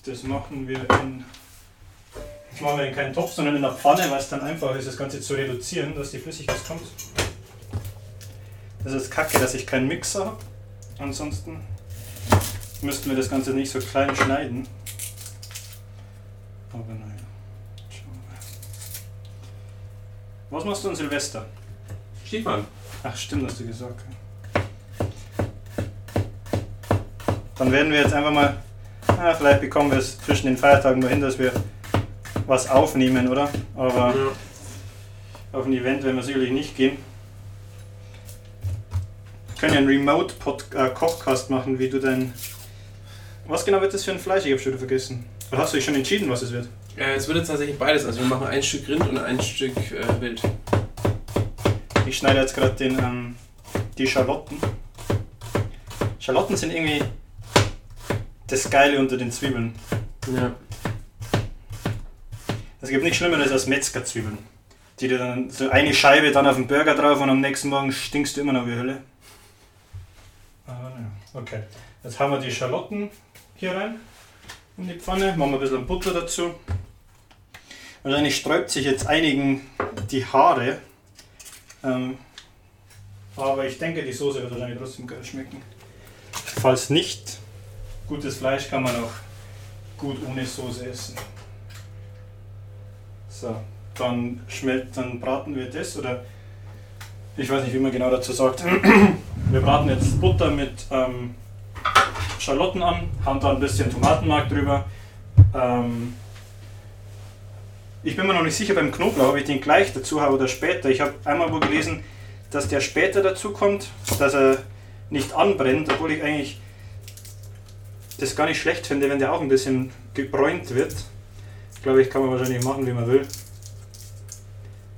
Das machen wir in. Das machen wir in keinen Topf, sondern in der Pfanne, weil es dann einfach ist, das Ganze zu reduzieren, dass die Flüssigkeit kommt. Das ist kacke, dass ich keinen Mixer habe. Ansonsten müssten wir das Ganze nicht so klein schneiden. Aber naja. Schauen wir mal. Was machst du an Silvester? Stiefmann. Ach stimmt, hast du gesagt. Dann werden wir jetzt einfach mal, ah, vielleicht bekommen wir es zwischen den Feiertagen mal hin, dass wir was aufnehmen, oder? Aber Ja. auf ein Event werden wir sicherlich nicht gehen. Wir können ja einen Remote-Kochcast machen, wie du dein... Was genau wird das für ein Fleisch? Ich habe schon wieder vergessen. Oder hast du dich schon entschieden, was es wird? Äh, es wird jetzt tatsächlich beides. Also wir machen ein Stück Rind und ein Stück äh, Wild. Ich schneide jetzt gerade den, ähm, die Schalotten. Schalotten sind irgendwie das Geile unter den Zwiebeln. Ja. Es gibt nichts Schlimmeres als Metzgerzwiebeln. Die dir dann so eine Scheibe dann auf den Burger drauf und am nächsten Morgen stinkst du immer noch wie Hölle. Aber naja, okay. Jetzt haben wir die Schalotten hier rein in die Pfanne, machen wir ein bisschen Butter dazu. Wahrscheinlich sträubt sich jetzt einigen die Haare. Ähm, aber ich denke, die Soße wird wahrscheinlich trotzdem geil schmecken. Falls nicht, gutes Fleisch kann man auch gut ohne Soße essen. So, dann schmelt, dann braten wir das oder ich weiß nicht, wie man genau dazu sagt. Wir braten jetzt Butter mit ähm, Schalotten an, haben da ein bisschen Tomatenmark drüber. Ähm, ich bin mir noch nicht sicher beim Knoblauch, ob ich den gleich dazu habe oder später. Ich habe einmal wo gelesen, dass der später dazu kommt, dass er nicht anbrennt, obwohl ich eigentlich das gar nicht schlecht finde, wenn der auch ein bisschen gebräunt wird. Glaube ich, kann man wahrscheinlich machen, wie man will.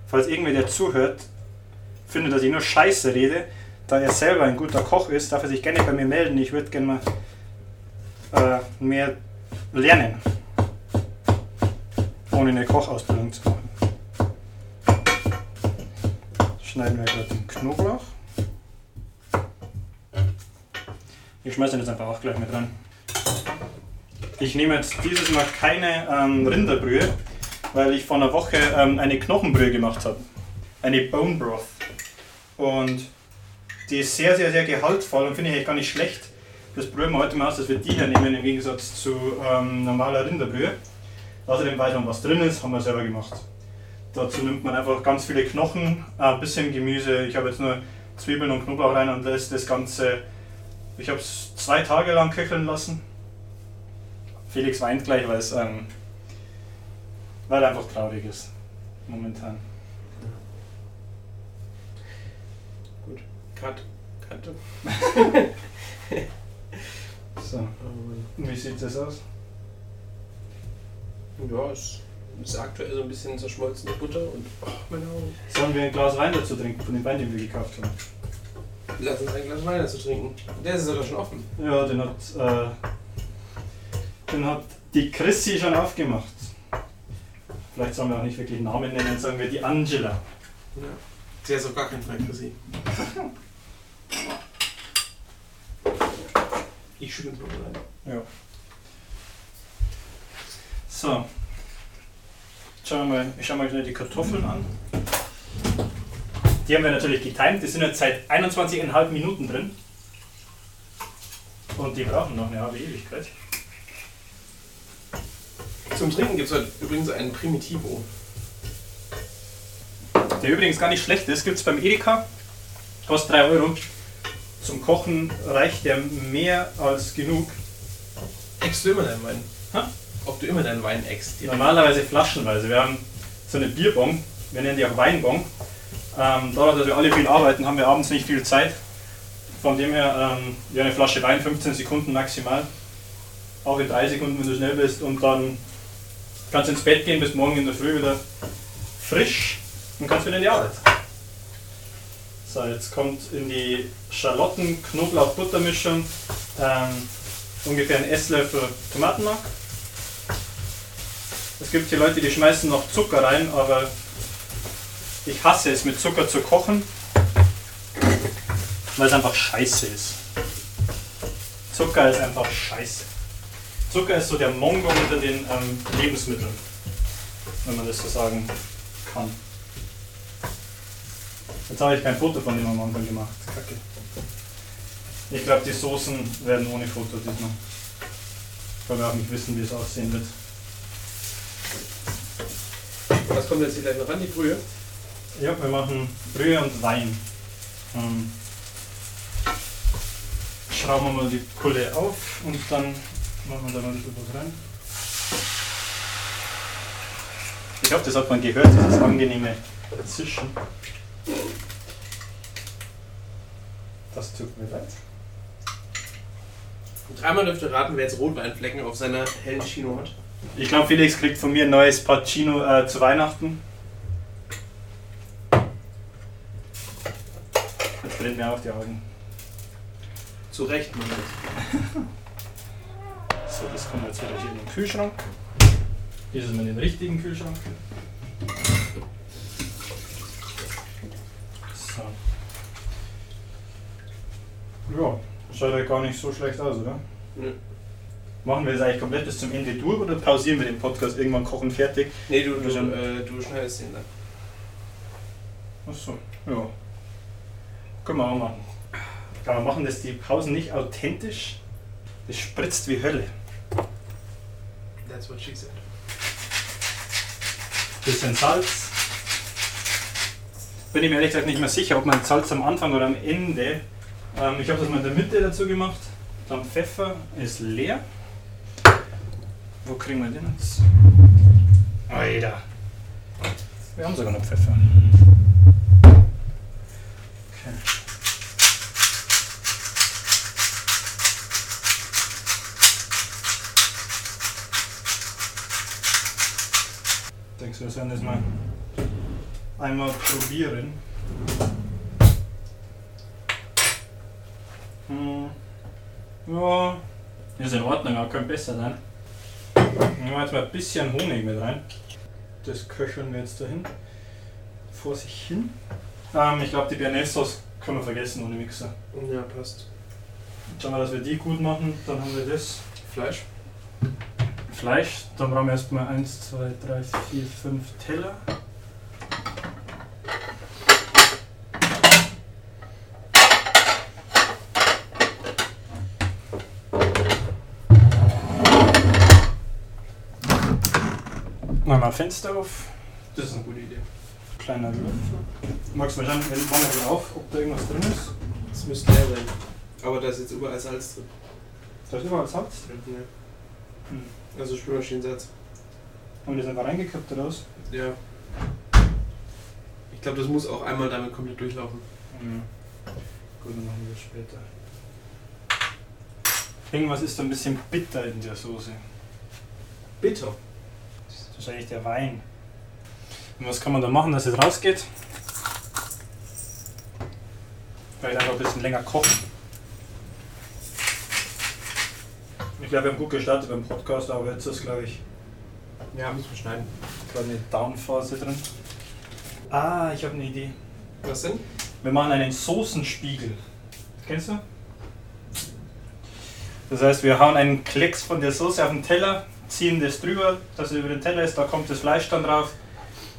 Falls irgendwer, der zuhört, findet, dass ich nur Scheiße rede, da er selber ein guter Koch ist, darf er sich gerne bei mir melden. Ich würde gerne mal äh, mehr lernen, ohne eine Kochausbildung zu machen. Schneiden wir gerade den Knoblauch. Ich schmeiße den jetzt einfach auch gleich mit rein. Ich nehme jetzt dieses Mal keine ähm, Rinderbrühe, weil ich vor einer Woche ähm, eine Knochenbrühe gemacht habe. Eine Bone Broth. Und die ist sehr, sehr, sehr gehaltvoll und finde ich eigentlich gar nicht schlecht. Das probieren wir heute mal aus, dass wir die hier nehmen im Gegensatz zu ähm, normaler Rinderbrühe. Außerdem weiß man, was drin ist, haben wir selber gemacht. Dazu nimmt man einfach ganz viele Knochen, ein bisschen Gemüse. Ich habe jetzt nur Zwiebeln und Knoblauch rein und lässt das Ganze. Ich habe es zwei Tage lang köcheln lassen. Felix weint gleich, weil es ähm, weil er einfach traurig ist. Momentan. Cut. Cut. So. Wie sieht das aus? Ja, es ist aktuell so ein bisschen zerschmolzene Butter und oh, meine Augen. Sollen wir ein Glas Wein dazu trinken von dem Wein, den wir gekauft haben? Lass uns ein Glas Wein dazu trinken. Der ist sogar schon offen. Ja, den hat, äh, den hat die Chrissy schon aufgemacht. Vielleicht sollen wir auch nicht wirklich Namen nennen, sagen wir die Angela. Ja. Sie ist auf gar keinen Fall für sie. Ich schüttel es mal rein. Ja. So. Schauen wir mal, ich schau mal schnell die Kartoffeln an. Die haben wir natürlich getimt, die sind jetzt seit 21,5 Minuten drin. Und die brauchen noch eine halbe Ewigkeit. Zum Trinken gibt es heute übrigens einen Primitivo. Der übrigens gar nicht schlecht ist, gibt es beim Edeka. Kostet 3 Euro. Zum Kochen reicht der mehr als genug. Immer deinen Wein? Hä? Ob du immer deinen Wein eckst? Normalerweise flaschenweise. Wir haben so eine Bierbong, wir nennen die auch Weinbong. Ähm, dadurch, dass wir alle viel arbeiten, haben wir abends nicht viel Zeit. Von dem her, ähm, ja, eine Flasche Wein, 15 Sekunden maximal. Auch in 3 Sekunden, wenn du schnell bist. Und dann kannst du ins Bett gehen, bis morgen in der Früh wieder frisch und kannst wieder in die Arbeit. So, jetzt kommt in die Schalotten-Knoblauch-Butter-Mischung ähm, ungefähr ein Esslöffel Tomatenmark. Es gibt hier Leute, die schmeißen noch Zucker rein, aber ich hasse es mit Zucker zu kochen, weil es einfach scheiße ist. Zucker ist einfach scheiße. Zucker ist so der Mongo unter den ähm, Lebensmitteln, wenn man das so sagen kann. Jetzt habe ich kein Foto von dem am Anfang gemacht. Kacke. Ich glaube, die Soßen werden ohne Foto diesmal. Ich will auch nicht wissen, wie es aussehen wird. Was kommt jetzt hier gleich noch ran? Die Brühe? Ja, wir machen Brühe und Wein. Ähm, schrauben wir mal die Pulle auf und dann machen wir da mal ein bisschen was rein. Ich hoffe, das hat man gehört, dieses angenehme Zischen. Das tut mir leid. Dreimal dürft ihr raten, wer jetzt Rotweinflecken auf seiner hellen Chino hat. Ich glaube, Felix kriegt von mir ein neues Pacino äh, zu Weihnachten. Jetzt brennt mir auch die Augen. Zu Recht, Mann. So, das kommt jetzt wieder hier in den Kühlschrank. Hier ist es mal in den richtigen Kühlschrank. So. Ja, schaut ja gar nicht so schlecht aus, oder? Nö. Machen wir das eigentlich komplett bis zum Ende durch oder pausieren wir den Podcast irgendwann kochen fertig? Nee, du, du, sind- äh, du schneidest den dann. Achso, ja. Können wir auch machen. Aber wir machen das die Pausen nicht authentisch. Das spritzt wie Hölle. That's what she said. Bisschen Salz. Bin ich mir ehrlich gesagt nicht mehr sicher, ob man Salz am Anfang oder am Ende. Ähm, ich habe das mal in der Mitte dazu gemacht. Dann Pfeffer ist leer. Wo kriegen wir den jetzt? Alter. Wir haben sogar noch Pfeffer. Okay. Denkst du, wir sollen das mal einmal probieren? Hm. Ja, ist in Ordnung, aber könnte besser sein. Nehmen wir jetzt mal ein bisschen Honig mit rein. Das köcheln wir jetzt dahin. Vor sich hin. Ähm, ich glaube, die Bearnaise-Sauce können wir vergessen ohne Mixer. Ja, passt. Schauen wir, dass wir die gut machen. Dann haben wir das. Fleisch? Fleisch. Dann brauchen wir erstmal 1, 2, 3, 4, 5 Teller. Machen wir Fenster auf. Das ist eine gute Idee. Kleiner Löffel. Magst du mal schauen, wenn machen wir auf, ob da irgendwas drin ist? Das müsste leer sein. Aber da ist jetzt überall Salz drin. Da ist überall Salz drin. Ja. Hm. Also Spülmaschinensatz. Haben wir das einfach reingekippt oder was? Ja. Ich glaube, das muss auch einmal damit komplett durchlaufen. Mhm. Gut, dann machen wir das später. Irgendwas ist da ein bisschen bitter in der Soße. Bitter. Das ist wahrscheinlich der Wein. Und was kann man da machen, dass es rausgeht? Vielleicht einfach ein bisschen länger kochen. Ich glaube, wir haben gut gestartet beim Podcast, aber jetzt ist, glaube ich, Ja, müssen wir schneiden. gerade eine Downphase drin. Ah, ich habe eine Idee. Was denn? Wir machen einen Soßenspiegel. Kennst du? Das heißt, wir hauen einen Klecks von der Soße auf den Teller, ziehen das drüber, dass es über den Teller ist, da kommt das Fleisch dann drauf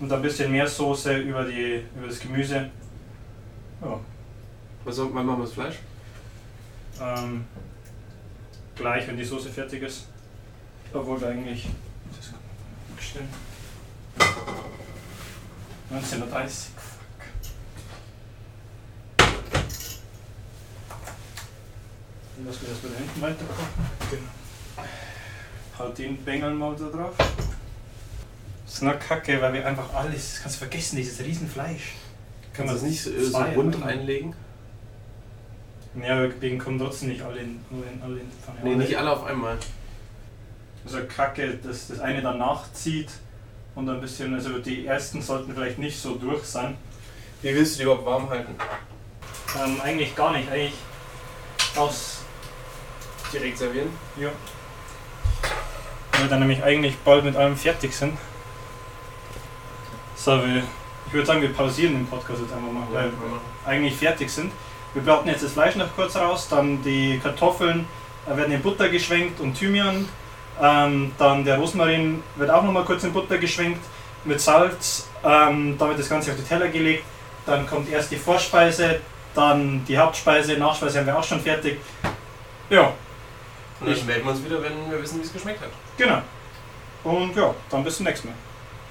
und ein bisschen mehr Soße über, die, über das Gemüse. Ja, Was soll, wann machen wir das Fleisch? ähm, gleich, wenn die Soße fertig ist. Obwohl wir eigentlich. Das kann man umstellen. 1930. Fuck. Dann lassen wir das wieder hinten weiter kochen. Genau. Halt den Bengel mal da drauf. Das ist nur kacke, weil wir einfach alles, kannst du vergessen, dieses Riesenfleisch. Kannst du das nicht so, äh, rund machen? reinlegen? Ja, wegen kommen trotzdem nicht alle in, nur in, alle in die Pfanne. Nee, nicht alle auf einmal. Also kacke, dass das eine dann nachzieht und ein bisschen, also die ersten sollten vielleicht nicht so durch sein. Wie willst du die überhaupt warm halten? Ähm, eigentlich gar nicht, eigentlich aus, Direkt servieren? ja. Weil wir dann nämlich eigentlich bald mit allem fertig sind. So, wir, ich würde sagen, wir pausieren den Podcast jetzt einfach mal, weil wir eigentlich fertig sind. Wir braten jetzt das Fleisch noch kurz raus, dann die Kartoffeln äh, werden in Butter geschwenkt und Thymian. Ähm, dann der Rosmarin wird auch noch mal kurz in Butter geschwenkt mit Salz. Ähm, dann wird das Ganze auf die Teller gelegt. Dann kommt erst die Vorspeise, dann die Hauptspeise, Nachspeise haben wir auch schon fertig. Ja, Und dann melden wir uns wieder, wenn wir wissen, wie es geschmeckt hat. Genau. Und ja, dann bis zum nächsten Mal.